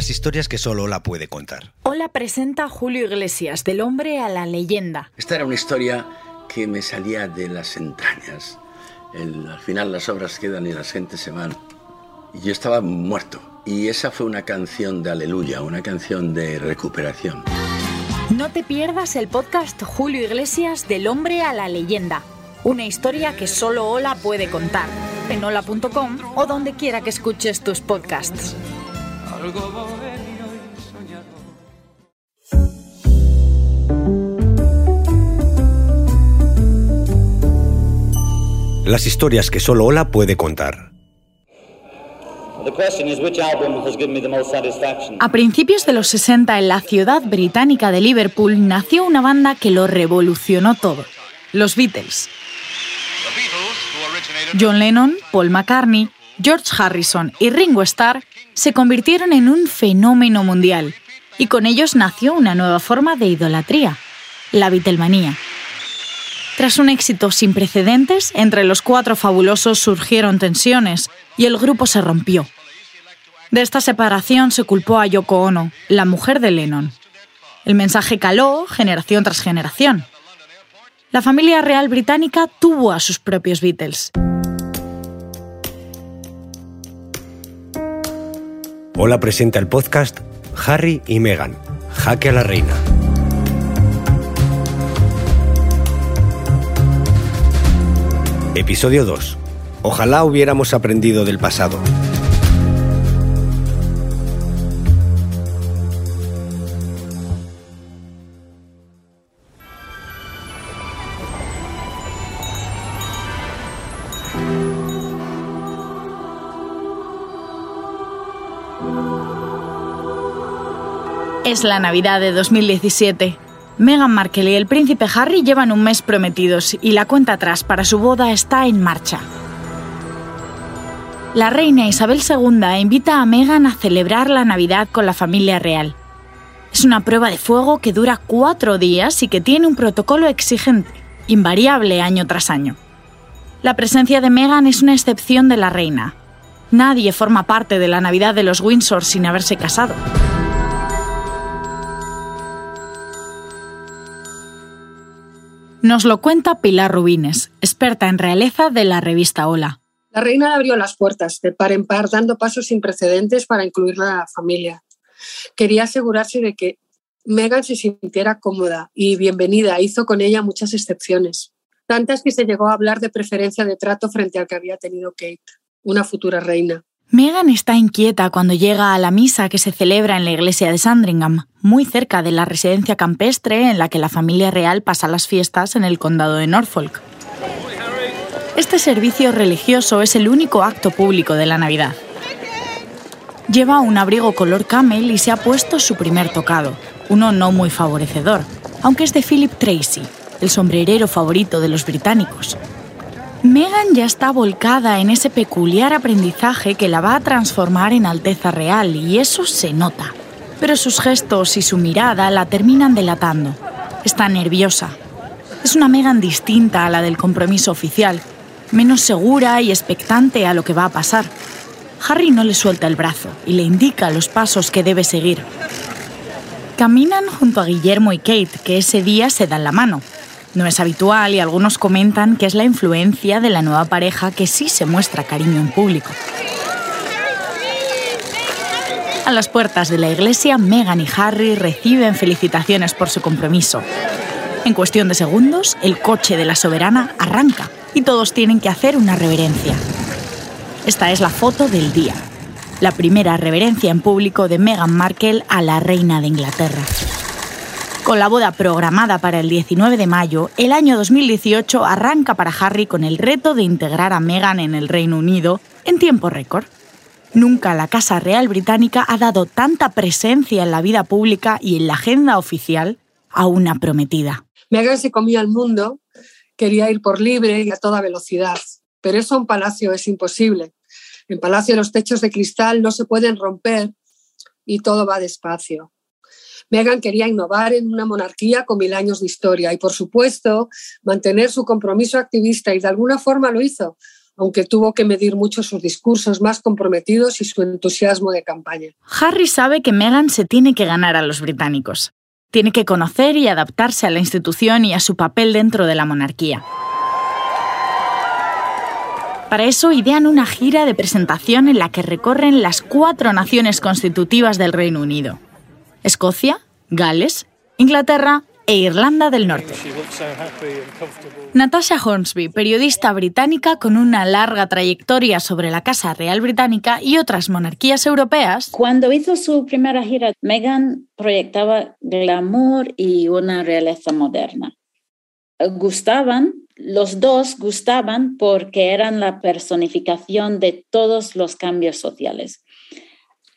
Las historias que solo Ola puede contar. Hola presenta Julio Iglesias, del hombre a la leyenda. Esta era una historia que me salía de las entrañas. al final las obras quedan y las gentes se van. Y yo estaba muerto. Y esa fue una canción de aleluya, una canción de recuperación. No te pierdas el podcast Julio Iglesias del hombre a la leyenda. Una historia que solo Ola puede contar. En hola.com o donde quiera que escuches tus podcasts. Las historias que solo Ola puede contar. A principios de los 60 en la ciudad británica de Liverpool nació una banda que lo revolucionó todo, los Beatles. John Lennon, Paul McCartney, George Harrison y Ringo Starr se convirtieron en un fenómeno mundial y con ellos nació una nueva forma de idolatría, la Beatlemanía. Tras un éxito sin precedentes, entre los cuatro fabulosos surgieron tensiones y el grupo se rompió. De esta separación se culpó a Yoko Ono, la mujer de Lennon. El mensaje caló generación tras generación. La familia real británica tuvo a sus propios Beatles. Hola presenta el podcast Harry y Meghan, Jaque a la Reina. Episodio 2. Ojalá hubiéramos aprendido del pasado. Es la Navidad de 2017. Meghan Markle y el príncipe Harry llevan un mes prometidos y la cuenta atrás para su boda está en marcha. La reina Isabel II invita a Meghan a celebrar la Navidad con la familia real. Es una prueba de fuego que dura cuatro días y que tiene un protocolo exigente, invariable año tras año. La presencia de Meghan es una excepción de la reina. Nadie forma parte de la Navidad de los Windsor sin haberse casado. Nos lo cuenta Pilar Rubines, experta en realeza de la revista Hola. La reina abrió las puertas de par en par, dando pasos sin precedentes para incluir a la familia. Quería asegurarse de que Meghan se sintiera cómoda y bienvenida. Hizo con ella muchas excepciones, tantas que se llegó a hablar de preferencia de trato frente al que había tenido Kate, una futura reina. Megan está inquieta cuando llega a la misa que se celebra en la iglesia de Sandringham, muy cerca de la residencia campestre en la que la familia real pasa las fiestas en el condado de Norfolk. Este servicio religioso es el único acto público de la Navidad. Lleva un abrigo color camel y se ha puesto su primer tocado, uno no muy favorecedor, aunque es de Philip Tracy, el sombrerero favorito de los británicos, Megan ya está volcada en ese peculiar aprendizaje que la va a transformar en Alteza Real y eso se nota. Pero sus gestos y su mirada la terminan delatando. Está nerviosa. Es una Megan distinta a la del compromiso oficial, menos segura y expectante a lo que va a pasar. Harry no le suelta el brazo y le indica los pasos que debe seguir. Caminan junto a Guillermo y Kate, que ese día se dan la mano, no es habitual y algunos comentan que es la influencia de la nueva pareja que sí se muestra cariño en público. A las puertas de la iglesia, Meghan y Harry reciben felicitaciones por su compromiso. En cuestión de segundos, el coche de la soberana arranca y todos tienen que hacer una reverencia. Esta es la foto del día. La primera reverencia en público de Meghan Markle a la reina de Inglaterra. Con la boda programada para el 19 de mayo, el año 2018 arranca para Harry con el reto de integrar a Meghan en el Reino Unido en tiempo récord. Nunca la Casa Real Británica ha dado tanta presencia en la vida pública y en la agenda oficial a una prometida. Meghan se comía el mundo, quería ir por libre y a toda velocidad, pero eso en Palacio es imposible. En Palacio los techos de cristal no se pueden romper y todo va despacio. Meghan quería innovar en una monarquía con mil años de historia y, por supuesto, mantener su compromiso activista y de alguna forma lo hizo, aunque tuvo que medir mucho sus discursos más comprometidos y su entusiasmo de campaña. Harry sabe que Meghan se tiene que ganar a los británicos. Tiene que conocer y adaptarse a la institución y a su papel dentro de la monarquía. Para eso idean una gira de presentación en la que recorren las cuatro naciones constitutivas del Reino Unido. Escocia, Gales, Inglaterra e Irlanda del Norte. Natasha Hornsby, periodista británica con una larga trayectoria sobre la Casa Real Británica y otras monarquías europeas. Cuando hizo su primera gira, Meghan proyectaba glamour y una realeza moderna. Gustaban, los dos gustaban porque eran la personificación de todos los cambios sociales.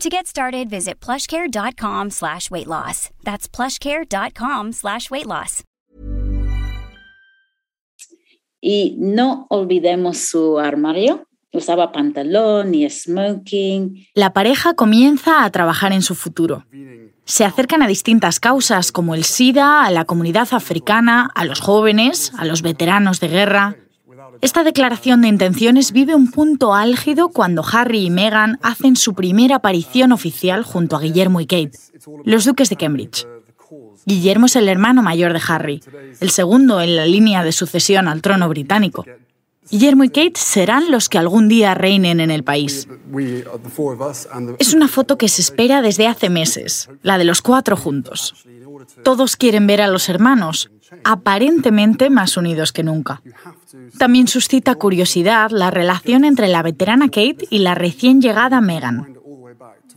To get started, visit plushcare.com slash weight loss. That's plushcare.com slash weight loss. Y no olvidemos su armario. Usaba pantalón y smoking. La pareja comienza a trabajar en su futuro. Se acercan a distintas causas como el SIDA, a la comunidad africana, a los jóvenes, a los veteranos de guerra. Esta declaración de intenciones vive un punto álgido cuando Harry y Meghan hacen su primera aparición oficial junto a Guillermo y Kate, los duques de Cambridge. Guillermo es el hermano mayor de Harry, el segundo en la línea de sucesión al trono británico. Guillermo y Kate serán los que algún día reinen en el país. Es una foto que se espera desde hace meses, la de los cuatro juntos. Todos quieren ver a los hermanos, aparentemente más unidos que nunca. También suscita curiosidad la relación entre la veterana Kate y la recién llegada Meghan.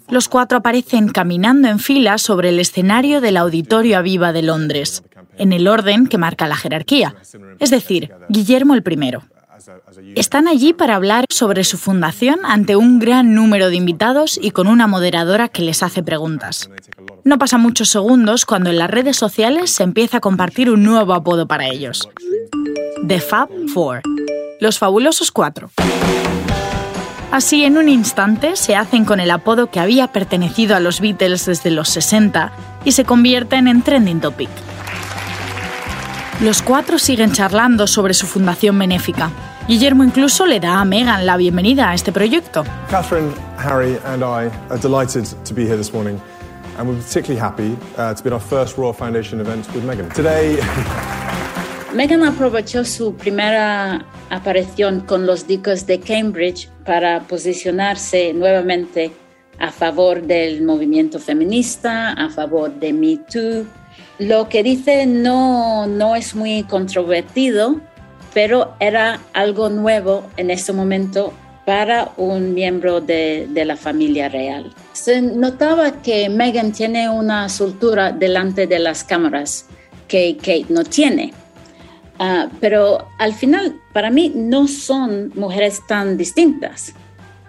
Los cuatro aparecen caminando en fila sobre el escenario del Auditorio Aviva de Londres, en el orden que marca la jerarquía, es decir, Guillermo el primero. Están allí para hablar sobre su fundación ante un gran número de invitados y con una moderadora que les hace preguntas. No pasan muchos segundos cuando en las redes sociales se empieza a compartir un nuevo apodo para ellos. The Fab Four, los fabulosos cuatro. Así, en un instante, se hacen con el apodo que había pertenecido a los Beatles desde los 60 y se convierten en trending topic. Los cuatro siguen charlando sobre su fundación benéfica. Guillermo incluso le da a Meghan la bienvenida a este proyecto. Catherine, Harry and I are delighted to be here this morning and we're particularly happy uh, to be in our first Royal Foundation event with Meghan. Today Meghan aprovechó su primera aparición con los duques de Cambridge para posicionarse nuevamente a favor del movimiento feminista, a favor de Me Too. Lo que dice no, no es muy controvertido, pero era algo nuevo en ese momento para un miembro de, de, la familia real. Se notaba que Meghan tiene una soltura delante de las cámaras que Kate no tiene. Uh, pero al final, para mí, no son mujeres tan distintas.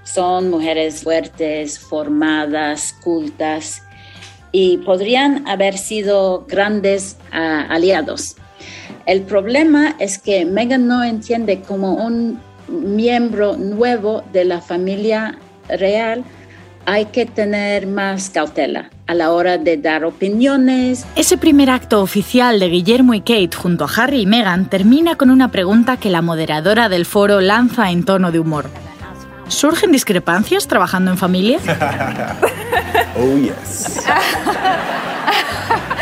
Son mujeres fuertes, formadas, cultas y podrían haber sido grandes uh, aliados. El problema es que Meghan no entiende como un miembro nuevo de la familia real hay que tener más cautela a la hora de dar opiniones. Ese primer acto oficial de Guillermo y Kate junto a Harry y Meghan termina con una pregunta que la moderadora del foro lanza en tono de humor. ¿Surgen discrepancias trabajando en familia? oh yes.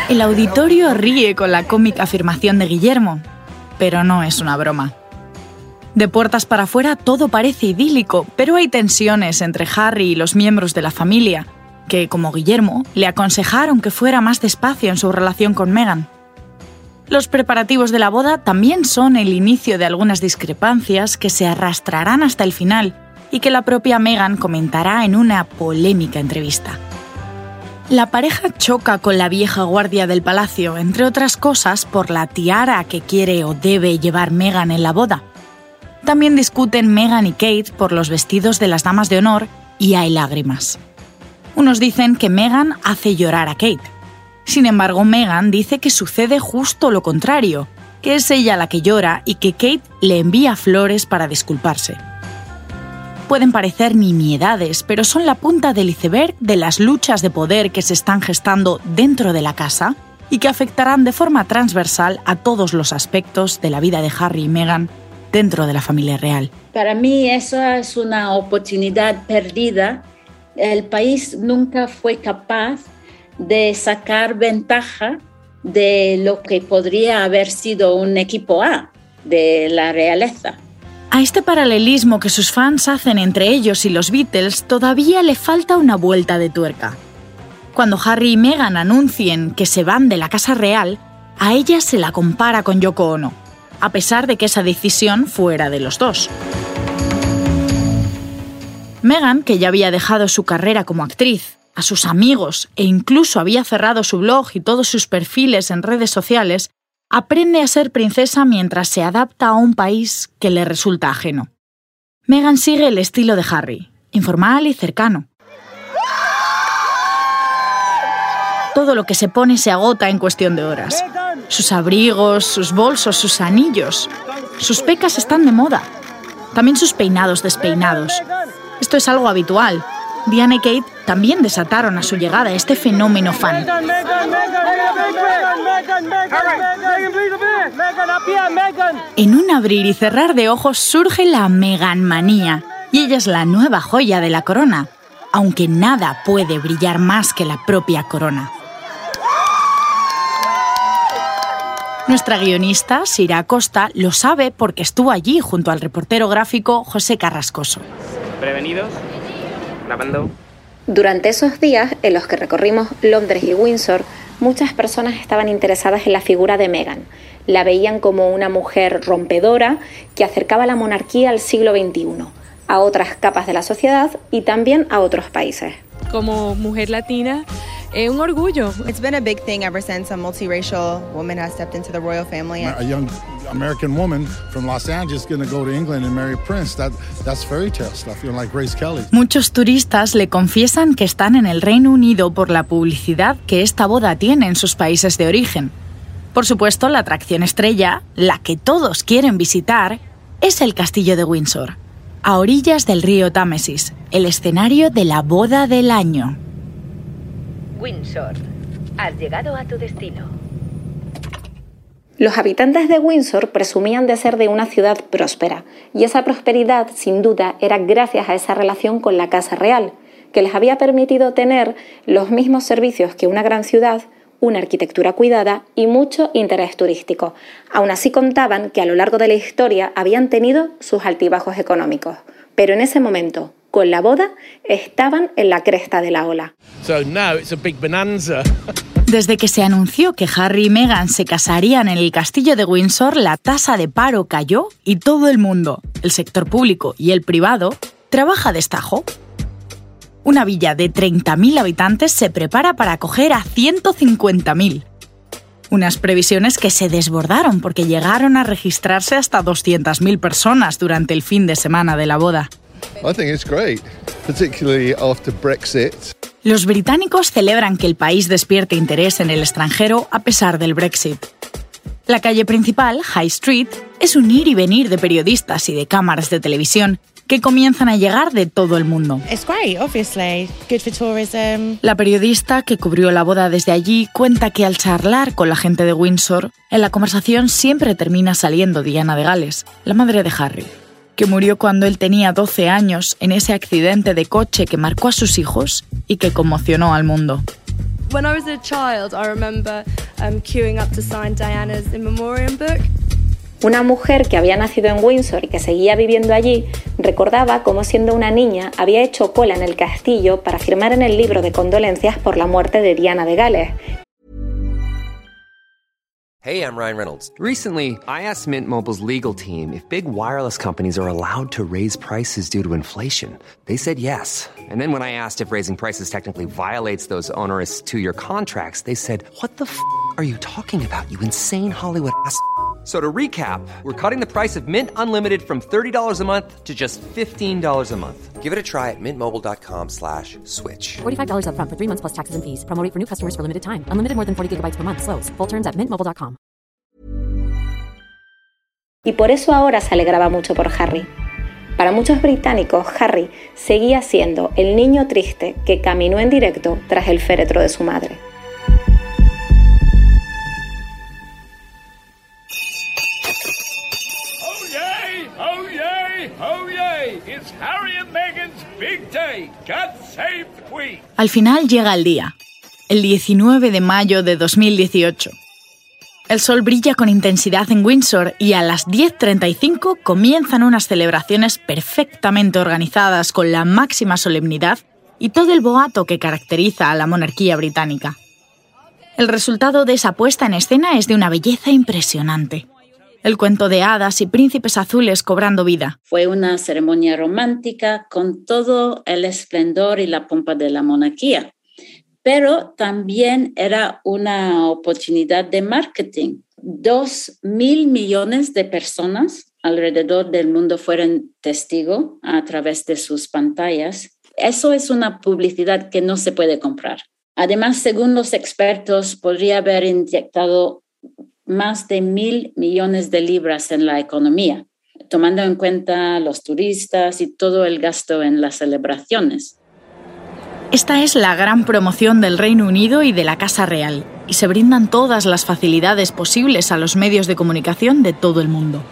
El auditorio ríe con la cómica afirmación de Guillermo, pero no es una broma. De puertas para afuera todo parece idílico, pero hay tensiones entre Harry y los miembros de la familia, que, como Guillermo, le aconsejaron que fuera más despacio en su relación con Meghan. Los preparativos de la boda también son el inicio de algunas discrepancias que se arrastrarán hasta el final y que la propia Meghan comentará en una polémica entrevista. La pareja choca con la vieja guardia del palacio, entre otras cosas por la tiara que quiere o debe llevar Meghan en la boda, También discuten Meghan y Kate por los vestidos de las damas de honor y hay lágrimas. Unos dicen que Meghan hace llorar a Kate. Sin embargo, Meghan dice que sucede justo lo contrario, que es ella la que llora y que Kate le envía flores para disculparse. Pueden parecer nimiedades, pero son la punta del iceberg de las luchas de poder que se están gestando dentro de la casa y que afectarán de forma transversal a todos los aspectos de la vida de Harry y Meghan dentro de la familia real. Para mí eso es una oportunidad perdida. El país nunca fue capaz de sacar ventaja de lo que podría haber sido un equipo A de la realeza. A este paralelismo que sus fans hacen entre ellos y los Beatles todavía le falta una vuelta de tuerca. Cuando Harry y Meghan anuncien que se van de la Casa Real, a ella se la compara con Yoko Ono, a pesar de que esa decisión fuera de los dos. Meghan, que ya había dejado su carrera como actriz, a sus amigos e incluso había cerrado su blog y todos sus perfiles en redes sociales, aprende a ser princesa mientras se adapta a un país que le resulta ajeno. Meghan sigue el estilo de Harry, informal y cercano. Todo lo que se pone se agota en cuestión de horas. Sus abrigos, sus bolsos, sus anillos. Sus pecas están de moda. También sus peinados despeinados. Esto es algo habitual. Diana y Kate también desataron a su llegada este fenómeno fan. En un abrir y cerrar de ojos surge la Megan manía, y ella es la nueva joya de la corona, aunque nada puede brillar más que la propia corona. Nuestra guionista, Sira Acosta, lo sabe porque estuvo allí junto al reportero gráfico José Carrascoso. Prevenidos, grabando. Durante esos días en los que recorrimos Londres y Windsor, muchas personas estaban interesadas en la figura de Meghan. La veían como una mujer rompedora que acercaba la monarquía al siglo XXI, a otras capas de la sociedad y también a otros países. Como mujer latina, es un orgullo. It's been a big thing ever since a multiracial woman has stepped into the royal family. A young American woman from Los Angeles going to go to England and marry Prince. That, that's fairy tale stuff, you know, like Grace Kelly. Muchos turistas le confiesan que están en el Reino Unido por la publicidad que esta boda tiene en sus países de origen. Por supuesto, la atracción estrella, la que todos quieren visitar, es el Castillo de Windsor, a orillas del río Támesis, el escenario de la boda del año. Windsor. Has llegado a tu destino. Los habitantes de Windsor presumían de ser de una ciudad próspera, y esa prosperidad, sin duda, era gracias a esa relación con la Casa Real, que les había permitido tener los mismos servicios que una gran ciudad, una arquitectura cuidada y mucho interés turístico. Aún así contaban que a lo largo de la historia habían tenido sus altibajos económicos, pero en ese momento, con la boda, estaban en la cresta de la ola. Desde que se anunció que Harry y Meghan se casarían en el castillo de Windsor, la tasa de paro cayó y todo el mundo, el sector público y el privado, trabaja destajo. Una villa de 30.000 habitantes se prepara para acoger a 150.000. Unas previsiones que se desbordaron porque llegaron a registrarse hasta 200.000 personas durante el fin de semana de la boda. Los británicos celebran que el país despierte interés en el extranjero a pesar del Brexit. La calle principal, High Street, es un ir y venir de periodistas y de cámaras de televisión que comienzan a llegar de todo el mundo. La periodista que cubrió la boda desde allí cuenta que al charlar con la gente de Windsor, en la conversación siempre termina saliendo Diana de Gales, la madre de Harry que murió cuando él tenía 12 años en ese accidente de coche que marcó a sus hijos y que conmocionó al mundo. Una mujer que había nacido en Windsor y que seguía viviendo allí recordaba cómo siendo una niña había hecho cola en el castillo para firmar en el libro de condolencias por la muerte de Diana de Gales, Hey, I'm Ryan Reynolds. Recently, I asked Mint Mobile's legal team if big wireless companies are allowed to raise prices due to inflation. They said yes. And then when I asked if raising prices technically violates those onerous two year contracts, they said, What the f are you talking about, you insane Hollywood ass? So to recap, we're cutting the price of Mint Unlimited from $30 a month to just $15 a month. Give it a try at mintmobile.com slash switch. $45 up front for three months plus taxes and fees. Promo for new customers for limited time. Unlimited more than 40 gigabytes per month. Slows. Full terms at mintmobile.com. Y por eso ahora se alegraba mucho por Harry. Para muchos británicos, Harry seguía siendo el niño triste que caminó en directo tras el féretro de su madre. Al final llega el día, el 19 de mayo de 2018. El sol brilla con intensidad en Windsor y a las 10.35 comienzan unas celebraciones perfectamente organizadas con la máxima solemnidad y todo el boato que caracteriza a la monarquía británica. El resultado de esa puesta en escena es de una belleza impresionante el cuento de hadas y príncipes azules cobrando vida. Fue una ceremonia romántica con todo el esplendor y la pompa de la monarquía, pero también era una oportunidad de marketing. Dos mil millones de personas alrededor del mundo fueron testigos a través de sus pantallas. Eso es una publicidad que no se puede comprar. Además, según los expertos, podría haber inyectado más de mil millones de libras en la economía, tomando en cuenta los turistas y todo el gasto en las celebraciones. Esta es la gran promoción del Reino Unido y de la Casa Real, y se brindan todas las facilidades posibles a los medios de comunicación de todo el mundo.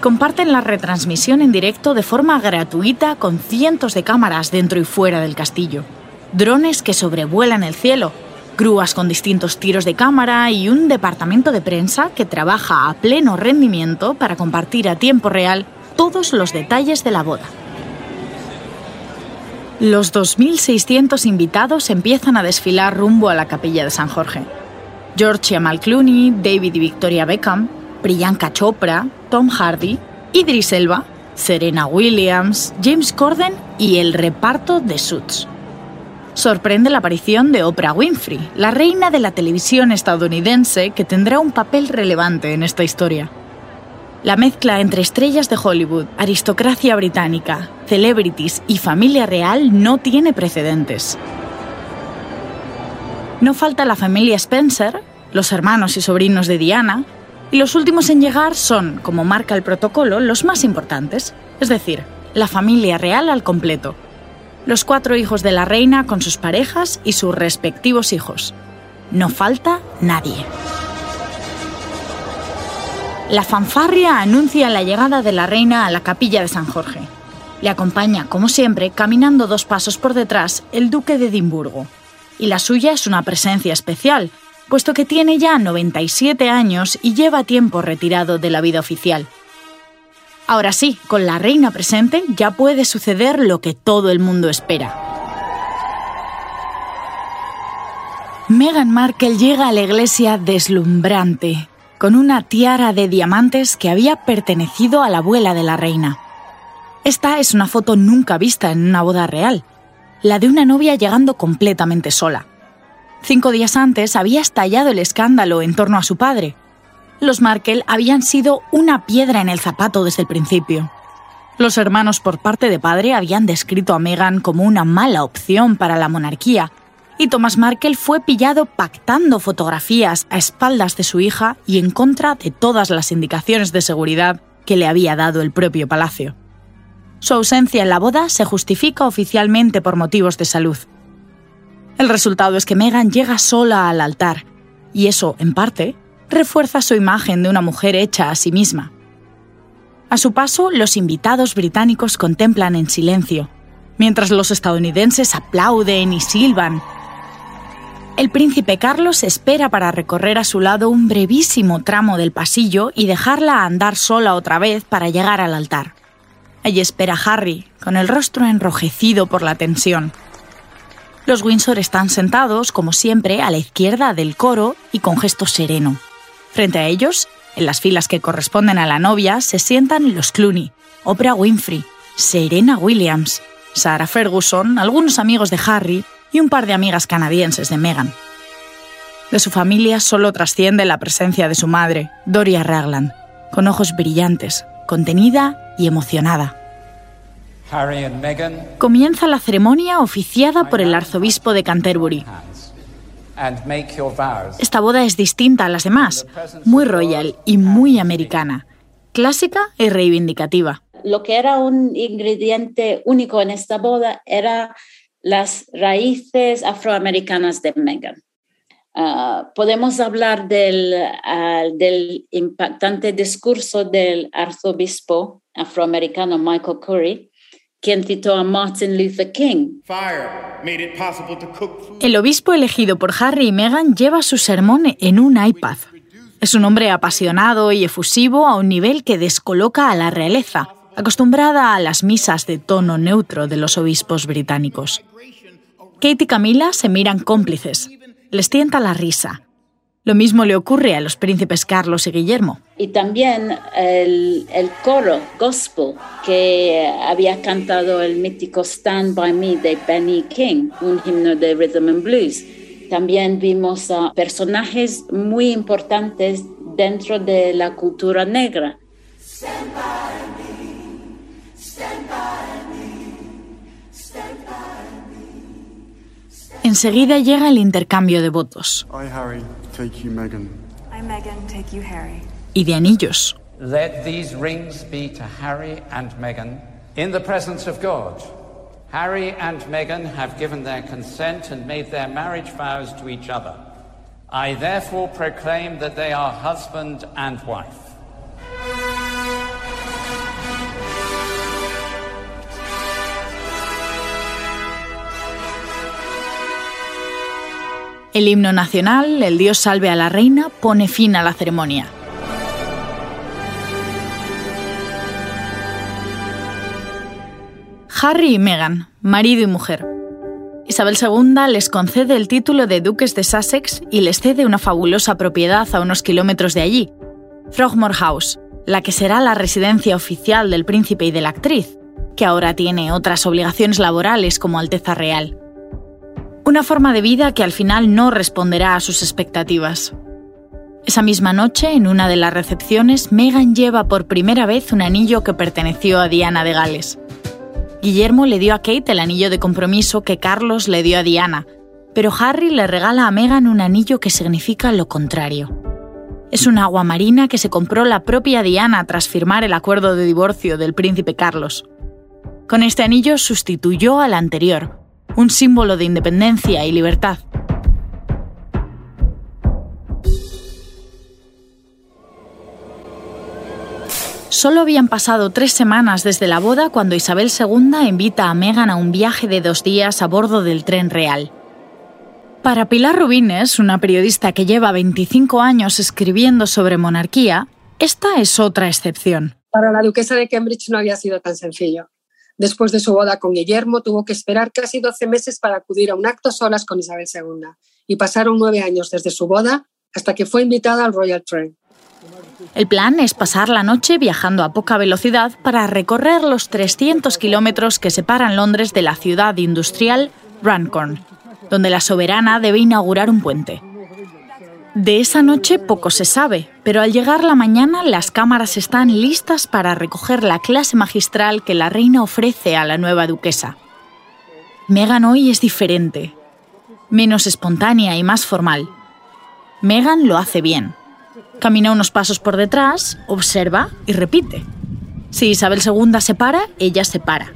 Comparten la retransmisión en directo de forma gratuita con cientos de cámaras dentro y fuera del castillo, drones que sobrevuelan el cielo grúas con distintos tiros de cámara y un departamento de prensa que trabaja a pleno rendimiento para compartir a tiempo real todos los detalles de la boda. Los 2.600 invitados empiezan a desfilar rumbo a la capilla de San Jorge. George Amal Clooney, David y Victoria Beckham, Priyanka Chopra, Tom Hardy, Idris Elba, Serena Williams, James Corden y el reparto de Suits sorprende la aparición de Oprah Winfrey, la reina de la televisión estadounidense que tendrá un papel relevante en esta historia. La mezcla entre estrellas de Hollywood, aristocracia británica, celebrities y familia real no tiene precedentes. No falta la familia Spencer, los hermanos y sobrinos de Diana, y los últimos en llegar son, como marca el protocolo, los más importantes, es decir, la familia real al completo, los cuatro hijos de la reina con sus parejas y sus respectivos hijos. No falta nadie. La fanfarria anuncia la llegada de la reina a la capilla de San Jorge. Le acompaña, como siempre, caminando dos pasos por detrás, el duque de Edimburgo. Y la suya es una presencia especial, puesto que tiene ya 97 años y lleva tiempo retirado de la vida oficial. Ahora sí, con la reina presente ya puede suceder lo que todo el mundo espera. Meghan Markle llega a la iglesia deslumbrante, con una tiara de diamantes que había pertenecido a la abuela de la reina. Esta es una foto nunca vista en una boda real, la de una novia llegando completamente sola. Cinco días antes había estallado el escándalo en torno a su padre, los Markel habían sido una piedra en el zapato desde el principio. Los hermanos por parte de padre habían descrito a Meghan como una mala opción para la monarquía, y Thomas Markel fue pillado pactando fotografías a espaldas de su hija y en contra de todas las indicaciones de seguridad que le había dado el propio palacio. Su ausencia en la boda se justifica oficialmente por motivos de salud. El resultado es que Meghan llega sola al altar, y eso, en parte, refuerza su imagen de una mujer hecha a sí misma. A su paso, los invitados británicos contemplan en silencio, mientras los estadounidenses aplauden y silban. El príncipe Carlos espera para recorrer a su lado un brevísimo tramo del pasillo y dejarla andar sola otra vez para llegar al altar. Allí espera Harry, con el rostro enrojecido por la tensión. Los Windsor están sentados, como siempre, a la izquierda del coro y con gesto sereno. Frente a ellos, en las filas que corresponden a la novia, se sientan los Clooney, Oprah Winfrey, Serena Williams, Sarah Ferguson, algunos amigos de Harry y un par de amigas canadienses de Meghan. De su familia solo trasciende la presencia de su madre, Doria Ragland, con ojos brillantes, contenida y emocionada. Harry Comienza la ceremonia oficiada por el arzobispo de Canterbury. Esta boda es distinta a las demás, muy royal y muy americana, clásica y reivindicativa. Lo que era un ingrediente único en esta boda era las raíces afroamericanas de Meghan. Ah, podemos hablar del, ah, del impactante discurso del arzobispo afroamericano Michael Curry, Martin Luther King. El obispo elegido por Harry y Meghan lleva su sermón en un iPad. Es un hombre apasionado y efusivo a un nivel que descoloca a la realeza, acostumbrada a las misas de tono neutro de los obispos británicos. Kate y Camila se miran cómplices. Les tienta la risa. Lo mismo le ocurre a los príncipes Carlos y Guillermo. Y también el, el coro gospel que había cantado el mítico Stand By Me de Benny King, un himno de rhythm and blues. También vimos a personajes muy importantes dentro de la cultura negra. Enseguida llega el intercambio de votos Harry, take you, Meghan. I, Megan, take you, Harry. y de anillos. Let these rings be to Harry and Meghan in the presence of God. Harry and Meghan have given their consent and made their marriage vows to each other. I therefore proclaim that they are husband and wife. El himno nacional, el Dios salve a la reina, pone fin a la ceremonia. Harry y Meghan, marido y mujer. Isabel II les concede el título de duques de Sussex y les cede una fabulosa propiedad a unos kilómetros de allí, Frogmore House, la que será la residencia oficial del príncipe y de la actriz, que ahora tiene otras obligaciones laborales como Alteza Real. Una forma de vida que al final no responderá a sus expectativas. Esa misma noche, en una de las recepciones, Meghan lleva por primera vez un anillo que perteneció a Diana de Gales. Guillermo le dio a Kate el anillo de compromiso que Carlos le dio a Diana, pero Harry le regala a Meghan un anillo que significa lo contrario. Es un agua marina que se compró la propia Diana tras firmar el acuerdo de divorcio del príncipe Carlos. Con este anillo sustituyó al anterior, un símbolo de independencia y libertad. Solo habían pasado tres semanas desde la boda cuando Isabel II invita a Meghan a un viaje de dos días a bordo del tren real. Para Pilar Rubines, una periodista que lleva 25 años escribiendo sobre monarquía, esta es otra excepción. Para la duquesa de Cambridge no había sido tan sencillo. Después de su boda con Guillermo, tuvo que esperar casi 12 meses para acudir a un acto a solas con Isabel II. Y pasaron nueve años desde su boda hasta que fue invitada al Royal Train. El plan es pasar la noche viajando a poca velocidad para recorrer los 300 kilómetros que separan Londres de la ciudad industrial Runcorn, donde la soberana debe inaugurar un puente. De esa noche poco se sabe, pero al llegar la mañana las cámaras están listas para recoger la clase magistral que la reina ofrece a la nueva duquesa. Meghan hoy es diferente, menos espontánea y más formal. Meghan lo hace bien. Camina unos pasos por detrás, observa y repite. Si Isabel II se para, ella se para.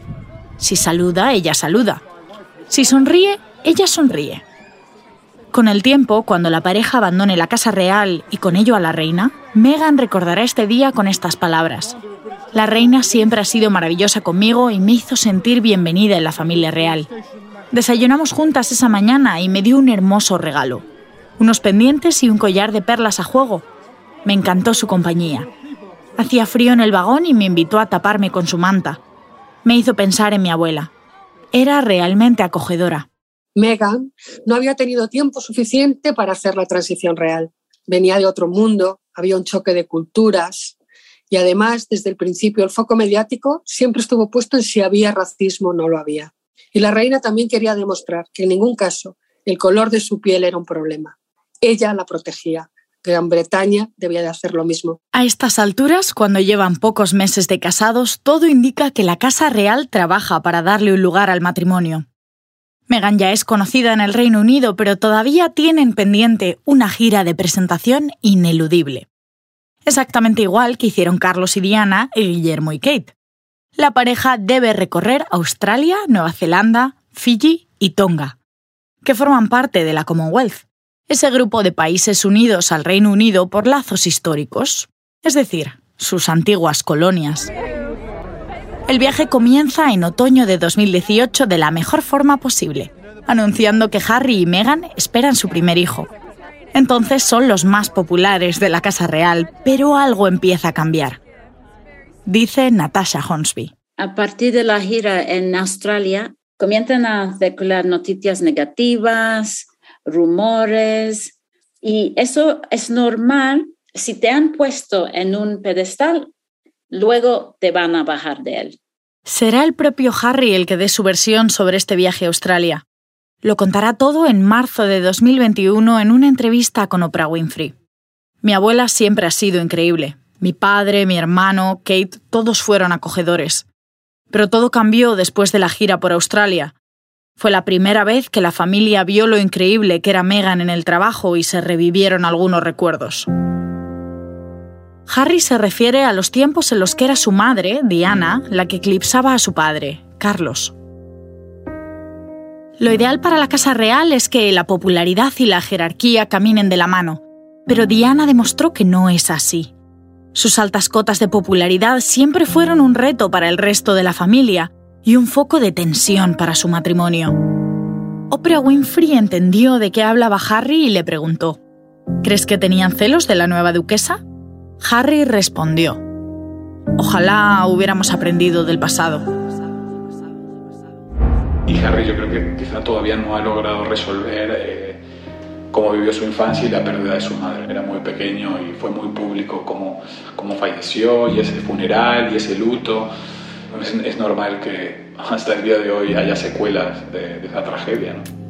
Si saluda, ella saluda. Si sonríe, ella sonríe. Con el tiempo, cuando la pareja abandone la casa real y con ello a la reina, Meghan recordará este día con estas palabras. La reina siempre ha sido maravillosa conmigo y me hizo sentir bienvenida en la familia real. Desayunamos juntas esa mañana y me dio un hermoso regalo. Unos pendientes y un collar de perlas a juego. Me encantó su compañía. Hacía frío en el vagón y me invitó a taparme con su manta. Me hizo pensar en mi abuela. Era realmente acogedora. Meghan no había tenido tiempo suficiente para hacer la transición real. Venía de otro mundo, había un choque de culturas y además desde el principio el foco mediático siempre estuvo puesto en si había racismo o no lo había. Y la reina también quería demostrar que en ningún caso el color de su piel era un problema. Ella la protegía, Gran Bretaña debía de hacer lo mismo. A estas alturas, cuando llevan pocos meses de casados, todo indica que la Casa Real trabaja para darle un lugar al matrimonio. Meghan ya es conocida en el Reino Unido, pero todavía tienen pendiente una gira de presentación ineludible. Exactamente igual que hicieron Carlos y Diana y Guillermo y Kate. La pareja debe recorrer Australia, Nueva Zelanda, Fiji y Tonga, que forman parte de la Commonwealth, ese grupo de países unidos al Reino Unido por lazos históricos, es decir, sus antiguas colonias. El viaje comienza en otoño de 2018 de la mejor forma posible, anunciando que Harry y Meghan esperan su primer hijo. Entonces son los más populares de la Casa Real, pero algo empieza a cambiar. Dice Natasha Hornsby. A partir de la gira en Australia, comienzan a circular noticias negativas, rumores, y eso es normal. Si te han puesto en un pedestal, luego te van a bajar de él. Será el propio Harry el que dé su versión sobre este viaje a Australia. Lo contará todo en marzo de 2021 en una entrevista con Oprah Winfrey. Mi abuela siempre ha sido increíble. Mi padre, mi hermano, Kate, todos fueron acogedores. Pero todo cambió después de la gira por Australia. Fue la primera vez que la familia vio lo increíble que era Meghan en el trabajo y se revivieron algunos recuerdos. Harry se refiere a los tiempos en los que era su madre, Diana, la que eclipsaba a su padre, Carlos. Lo ideal para la Casa Real es que la popularidad y la jerarquía caminen de la mano, pero Diana demostró que no es así. Sus altas cotas de popularidad siempre fueron un reto para el resto de la familia y un foco de tensión para su matrimonio. Oprah Winfrey entendió de qué hablaba Harry y le preguntó, ¿Crees que tenían celos de la nueva duquesa? Harry respondió, Ojalá hubiéramos aprendido del pasado. Y Harry yo creo que quizá todavía no ha logrado resolver eh, cómo vivió su infancia y la pérdida de su madre. Era muy pequeño y fue muy público cómo, cómo falleció y ese funeral y ese luto. Es, es, normal que hasta el día de hoy haya secuelas de, de esa tragedia. ¿no?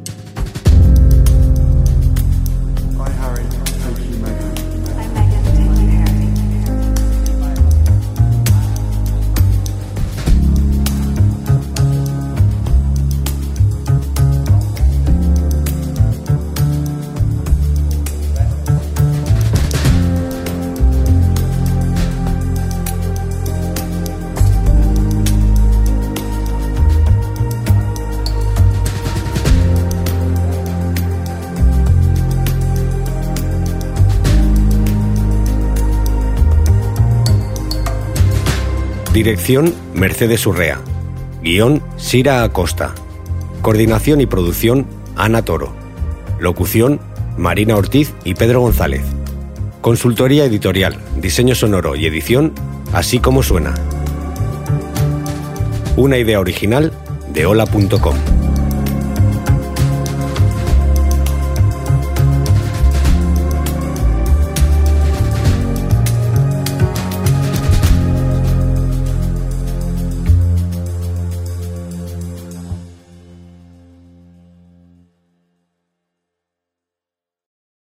Dirección Mercedes Urrea. Guión Sira Acosta. Coordinación y producción Ana Toro. Locución Marina Ortiz y Pedro González. Consultoría editorial, diseño sonoro y edición, así como suena. Una idea original de hola.com.